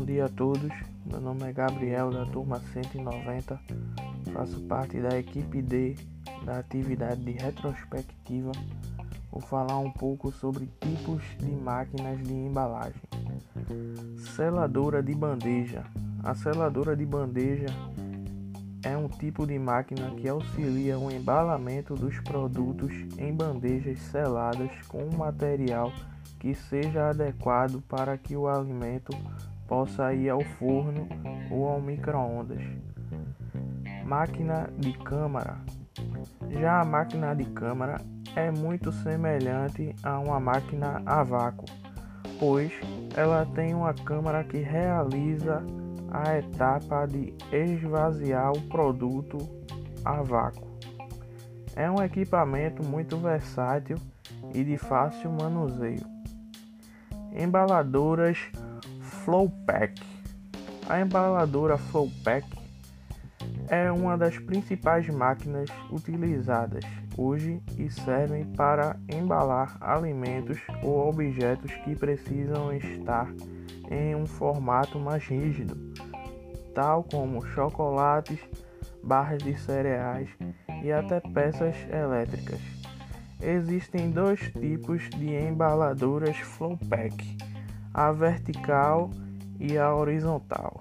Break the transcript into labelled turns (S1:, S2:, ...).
S1: dia a todos. Meu nome é Gabriel da turma 190. Faço parte da equipe D da atividade de retrospectiva. Vou falar um pouco sobre tipos de máquinas de embalagem. Seladora de bandeja. A seladora de bandeja é um tipo de máquina que auxilia o embalamento dos produtos em bandejas seladas com um material que seja adequado para que o alimento possa ir ao forno ou ao micro-ondas. Máquina de câmara. Já a máquina de câmara é muito semelhante a uma máquina a vácuo, pois ela tem uma câmara que realiza a etapa de esvaziar o produto a vácuo. É um equipamento muito versátil e de fácil manuseio. Embaladoras Flowpack. A embaladora Flowpack é uma das principais máquinas utilizadas hoje e servem para embalar alimentos ou objetos que precisam estar em um formato mais rígido, tal como chocolates, barras de cereais e até peças elétricas. Existem dois tipos de embaladoras Flowpack, a vertical e a horizontal.